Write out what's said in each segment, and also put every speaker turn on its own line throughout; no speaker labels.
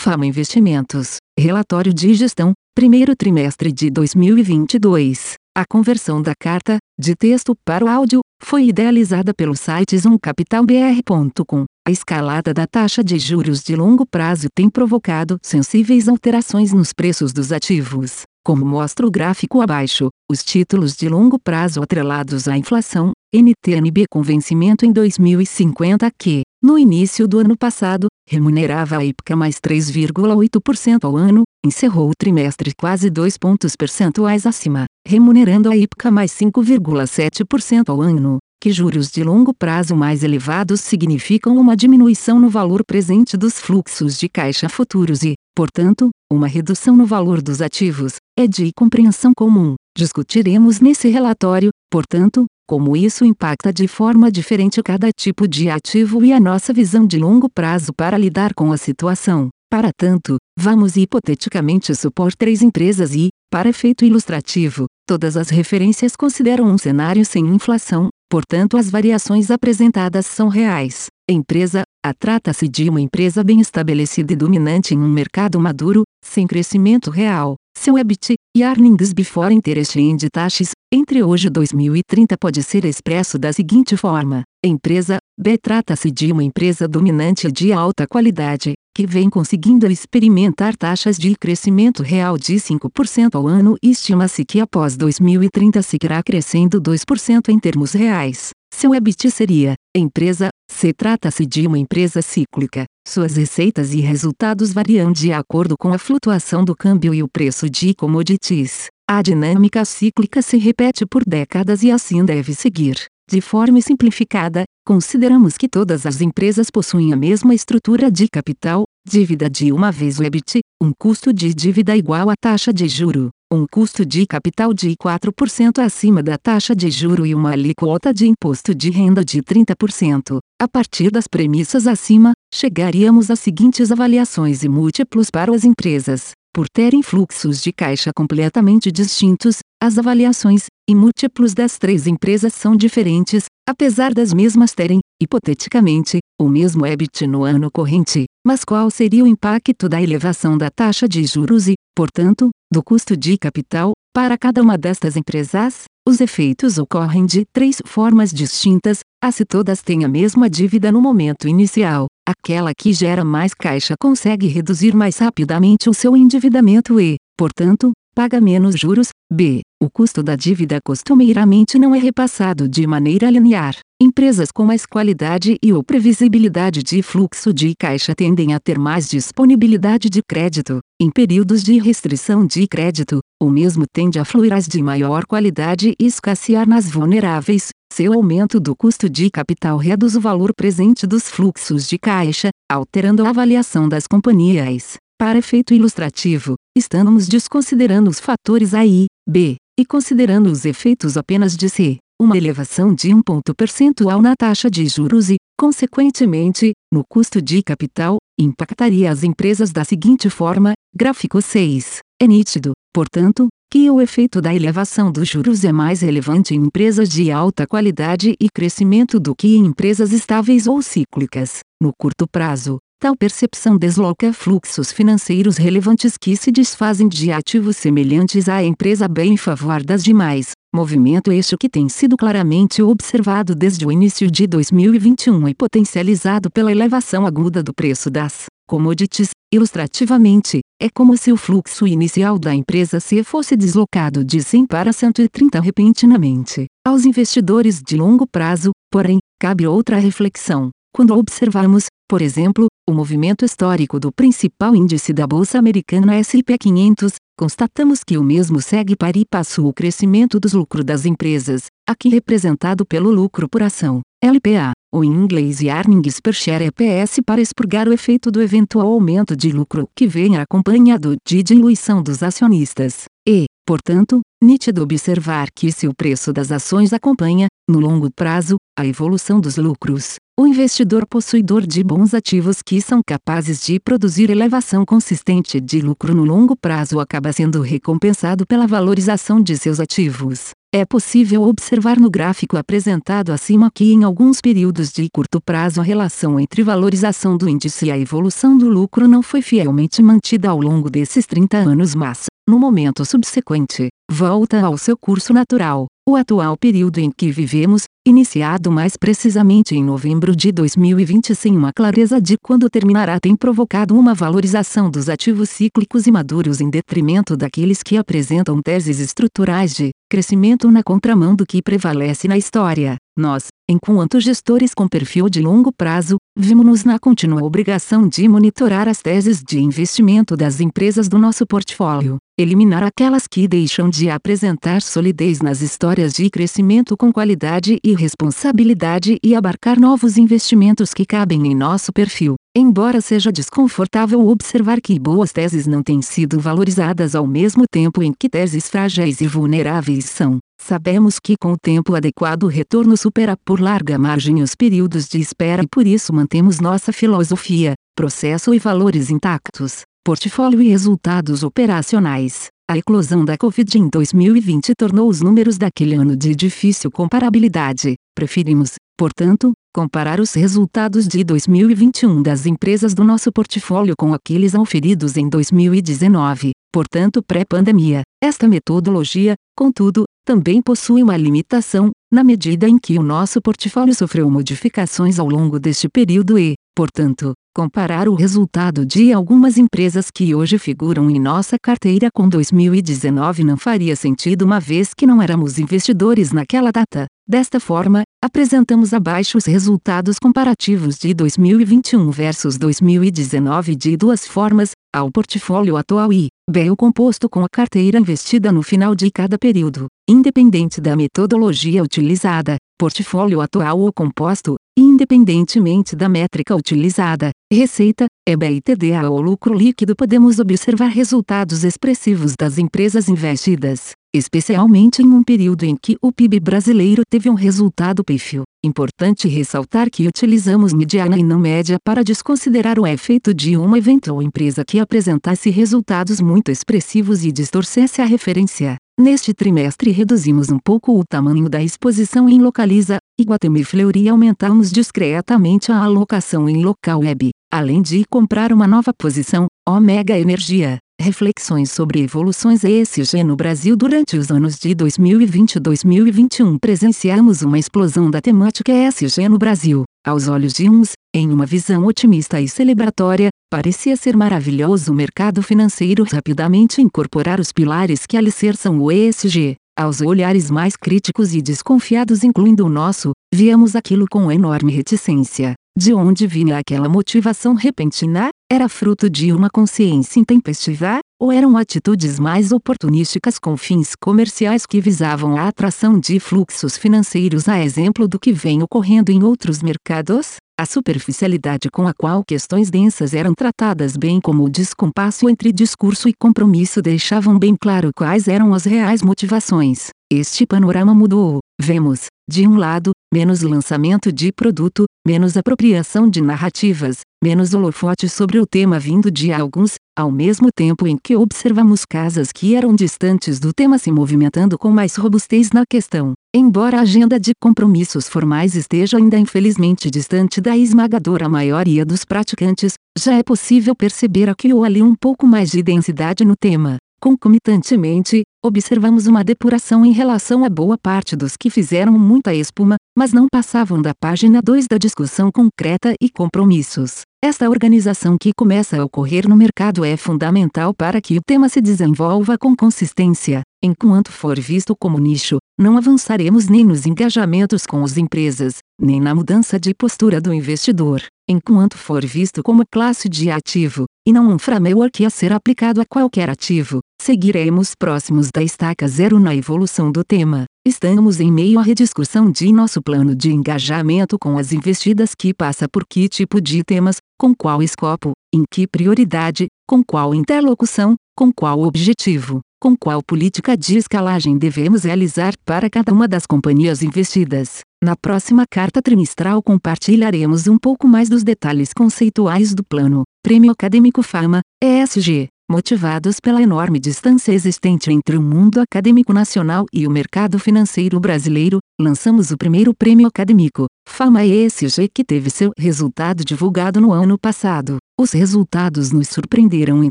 Fama Investimentos, Relatório de Gestão, primeiro trimestre de 2022. A conversão da carta, de texto para o áudio, foi idealizada pelo site zoomcapitalbr.com. A escalada da taxa de juros de longo prazo tem provocado sensíveis alterações nos preços dos ativos. Como mostra o gráfico abaixo, os títulos de longo prazo atrelados à inflação, NTNB com vencimento em 2050 que, no início do ano passado, remunerava a IPCA mais 3,8% ao ano, encerrou o trimestre quase 2 pontos percentuais acima, remunerando a IPCA mais 5,7% ao ano, que juros de longo prazo mais elevados significam uma diminuição no valor presente dos fluxos de caixa futuros e, portanto, uma redução no valor dos ativos, é de compreensão comum. Discutiremos nesse relatório, portanto, como isso impacta de forma diferente cada tipo de ativo e a nossa visão de longo prazo para lidar com a situação. Para tanto, vamos hipoteticamente supor três empresas e, para efeito ilustrativo, todas as referências consideram um cenário sem inflação, portanto as variações apresentadas são reais. Empresa A trata-se de uma empresa bem estabelecida e dominante em um mercado maduro, sem crescimento real. Seu EBIT e Earnings Before Interest and Taxes, entre hoje e 2030 pode ser expresso da seguinte forma. Empresa B trata-se de uma empresa dominante de alta qualidade, que vem conseguindo experimentar taxas de crescimento real de 5% ao ano e estima-se que após 2030 seguirá crescendo 2% em termos reais. Seu EBIT seria, empresa, se trata-se de uma empresa cíclica, suas receitas e resultados variam de acordo com a flutuação do câmbio e o preço de commodities. A dinâmica cíclica se repete por décadas e assim deve seguir. De forma simplificada, consideramos que todas as empresas possuem a mesma estrutura de capital, dívida de uma vez o EBIT, um custo de dívida igual à taxa de juro, um custo de capital de 4% acima da taxa de juro e uma alíquota de imposto de renda de 30%. A partir das premissas acima, chegaríamos às seguintes avaliações e múltiplos para as empresas. Por terem fluxos de caixa completamente distintos, as avaliações e múltiplos das três empresas são diferentes, apesar das mesmas terem, hipoteticamente, o mesmo EBIT no ano corrente. Mas qual seria o impacto da elevação da taxa de juros e, portanto, do custo de capital, para cada uma destas empresas? Os efeitos ocorrem de três formas distintas, a se todas têm a mesma dívida no momento inicial, aquela que gera mais caixa consegue reduzir mais rapidamente o seu endividamento e, portanto, paga menos juros. B. O custo da dívida costumeiramente não é repassado de maneira linear. Empresas com mais qualidade e ou previsibilidade de fluxo de caixa tendem a ter mais disponibilidade de crédito. Em períodos de restrição de crédito, o mesmo tende a fluir as de maior qualidade e escassear nas vulneráveis. Seu aumento do custo de capital reduz o valor presente dos fluxos de caixa, alterando a avaliação das companhias. Para efeito ilustrativo, estamos desconsiderando os fatores A e B, e considerando os efeitos apenas de C, uma elevação de um ponto percentual na taxa de juros e, consequentemente, no custo de capital, impactaria as empresas da seguinte forma: gráfico 6. É nítido, portanto, que o efeito da elevação dos juros é mais relevante em empresas de alta qualidade e crescimento do que em empresas estáveis ou cíclicas. No curto prazo, Tal percepção desloca fluxos financeiros relevantes que se desfazem de ativos semelhantes à empresa bem em favor das demais, movimento este que tem sido claramente observado desde o início de 2021 e potencializado pela elevação aguda do preço das commodities. Ilustrativamente, é como se o fluxo inicial da empresa se fosse deslocado de 100 para 130 repentinamente. Aos investidores de longo prazo, porém, cabe outra reflexão. Quando observamos, por exemplo, o movimento histórico do principal índice da Bolsa Americana S&P 500, constatamos que o mesmo segue para e passo o crescimento dos lucros das empresas, aqui representado pelo lucro por ação, LPA, ou em inglês Earnings per Share EPS para expurgar o efeito do eventual aumento de lucro que vem acompanhado de diluição dos acionistas. E, portanto, nítido observar que se o preço das ações acompanha, no longo prazo, a evolução dos lucros, o investidor possuidor de bons ativos que são capazes de produzir elevação consistente de lucro no longo prazo acaba sendo recompensado pela valorização de seus ativos. É possível observar no gráfico apresentado acima que em alguns períodos de curto prazo a relação entre valorização do índice e a evolução do lucro não foi fielmente mantida ao longo desses 30 anos mas, no momento subsequente, volta ao seu curso natural. O atual período em que vivemos, iniciado mais precisamente em novembro de 2020 sem uma clareza de quando terminará, tem provocado uma valorização dos ativos cíclicos e maduros em detrimento daqueles que apresentam teses estruturais de crescimento na contramão do que prevalece na história. Nós, enquanto gestores com perfil de longo prazo, vimos-nos na contínua obrigação de monitorar as teses de investimento das empresas do nosso portfólio, eliminar aquelas que deixam de apresentar solidez nas histórias de crescimento com qualidade e responsabilidade e abarcar novos investimentos que cabem em nosso perfil. Embora seja desconfortável observar que boas teses não têm sido valorizadas ao mesmo tempo em que teses frágeis e vulneráveis são, sabemos que com o tempo adequado o retorno supera por larga margem os períodos de espera e por isso mantemos nossa filosofia, processo e valores intactos, portfólio e resultados operacionais. A eclosão da Covid em 2020 tornou os números daquele ano de difícil comparabilidade. Preferimos, portanto, comparar os resultados de 2021 das empresas do nosso portfólio com aqueles auferidos em 2019, portanto pré-pandemia. Esta metodologia, contudo, também possui uma limitação, na medida em que o nosso portfólio sofreu modificações ao longo deste período e, portanto, comparar o resultado de algumas empresas que hoje figuram em nossa carteira com 2019 não faria sentido uma vez que não éramos investidores naquela data. Desta forma, apresentamos abaixo os resultados comparativos de 2021 versus 2019 de duas formas, ao portfólio atual e, B o composto com a carteira investida no final de cada período, independente da metodologia utilizada, portfólio atual ou composto, independentemente da métrica utilizada, receita, EBITDA ou lucro líquido podemos observar resultados expressivos das empresas investidas, especialmente em um período em que o PIB brasileiro teve um resultado pífio. Importante ressaltar que utilizamos mediana e não média para desconsiderar o efeito de uma eventual empresa que apresentasse resultados muito expressivos e distorcesse a referência. Neste trimestre reduzimos um pouco o tamanho da exposição em Localiza, Iguatemi Fleury e aumentamos discretamente a alocação em local web, além de comprar uma nova posição, Omega Energia. Reflexões sobre evoluções ESG no Brasil Durante os anos de 2020 e 2021 presenciamos uma explosão da temática ESG no Brasil. Aos olhos de uns, em uma visão otimista e celebratória, parecia ser maravilhoso o mercado financeiro rapidamente incorporar os pilares que alicerçam o ESG. Aos olhares mais críticos e desconfiados, incluindo o nosso, víamos aquilo com enorme reticência. De onde vinha aquela motivação repentina? Era fruto de uma consciência intempestiva? Ou eram atitudes mais oportunísticas com fins comerciais que visavam a atração de fluxos financeiros a exemplo do que vem ocorrendo em outros mercados? A superficialidade com a qual questões densas eram tratadas bem como o descompasso entre discurso e compromisso deixavam bem claro quais eram as reais motivações. Este panorama mudou. Vemos, de um lado, menos lançamento de produto, menos apropriação de narrativas, menos holofote sobre o tema vindo de alguns, ao mesmo tempo em que observamos casas que eram distantes do tema se movimentando com mais robustez na questão. Embora a agenda de compromissos formais esteja ainda infelizmente distante da esmagadora maioria dos praticantes, já é possível perceber aqui ou ali um pouco mais de densidade no tema. Concomitantemente, observamos uma depuração em relação a boa parte dos que fizeram muita espuma, mas não passavam da página 2 da discussão concreta e compromissos. Esta organização que começa a ocorrer no mercado é fundamental para que o tema se desenvolva com consistência. Enquanto for visto como nicho, não avançaremos nem nos engajamentos com as empresas, nem na mudança de postura do investidor. Enquanto for visto como classe de ativo, e não um framework a ser aplicado a qualquer ativo, seguiremos próximos da estaca zero na evolução do tema. Estamos em meio à rediscussão de nosso plano de engajamento com as investidas que passa por que tipo de temas, com qual escopo, em que prioridade, com qual interlocução, com qual objetivo, com qual política de escalagem devemos realizar para cada uma das companhias investidas. Na próxima carta trimestral compartilharemos um pouco mais dos detalhes conceituais do plano. Prêmio Acadêmico Fama, ESG. Motivados pela enorme distância existente entre o mundo acadêmico nacional e o mercado financeiro brasileiro, lançamos o primeiro prêmio acadêmico, Fama ESG que teve seu resultado divulgado no ano passado. Os resultados nos surpreenderam em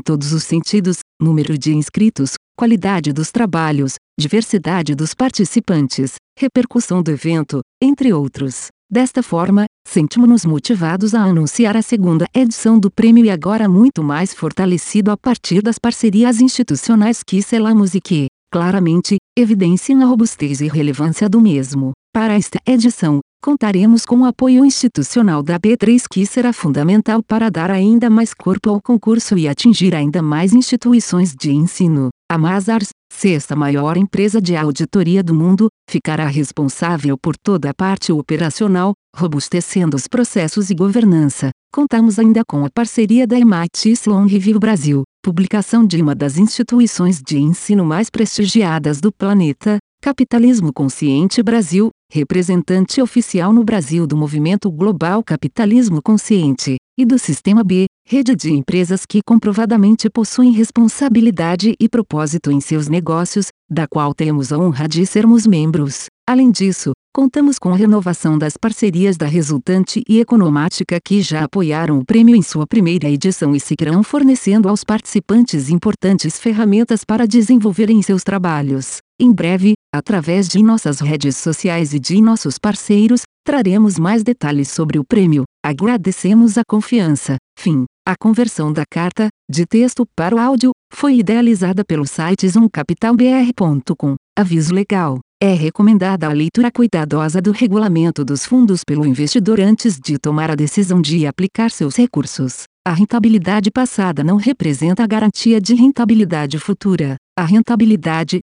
todos os sentidos: número de inscritos, qualidade dos trabalhos, diversidade dos participantes, repercussão do evento, entre outros. Desta forma, sentimos-nos motivados a anunciar a segunda edição do prêmio e agora muito mais fortalecido a partir das parcerias institucionais que selamos e que, claramente, evidenciam a robustez e relevância do mesmo. Para esta edição, contaremos com o apoio institucional da B3 que será fundamental para dar ainda mais corpo ao concurso e atingir ainda mais instituições de ensino. A Mazars, sexta maior empresa de auditoria do mundo, ficará responsável por toda a parte operacional, robustecendo os processos e governança. Contamos ainda com a parceria da MIT Sloan Review Brasil, publicação de uma das instituições de ensino mais prestigiadas do planeta, Capitalismo Consciente Brasil, representante oficial no Brasil do movimento global Capitalismo Consciente, e do Sistema B, rede de empresas que comprovadamente possuem responsabilidade e propósito em seus negócios, da qual temos a honra de sermos membros. Além disso, contamos com a renovação das parcerias da Resultante e Economática que já apoiaram o prêmio em sua primeira edição e seguirão fornecendo aos participantes importantes ferramentas para desenvolverem seus trabalhos. Em breve, através de nossas redes sociais e de nossos parceiros, traremos mais detalhes sobre o prêmio. Agradecemos a confiança. Fim. A conversão da carta, de texto para o áudio, foi idealizada pelo site zoomcapitalbr.com. Aviso legal. É recomendada a leitura cuidadosa do regulamento dos fundos pelo investidor antes de tomar a decisão de aplicar seus recursos. A rentabilidade passada não representa a garantia de rentabilidade futura. A rentabilidade,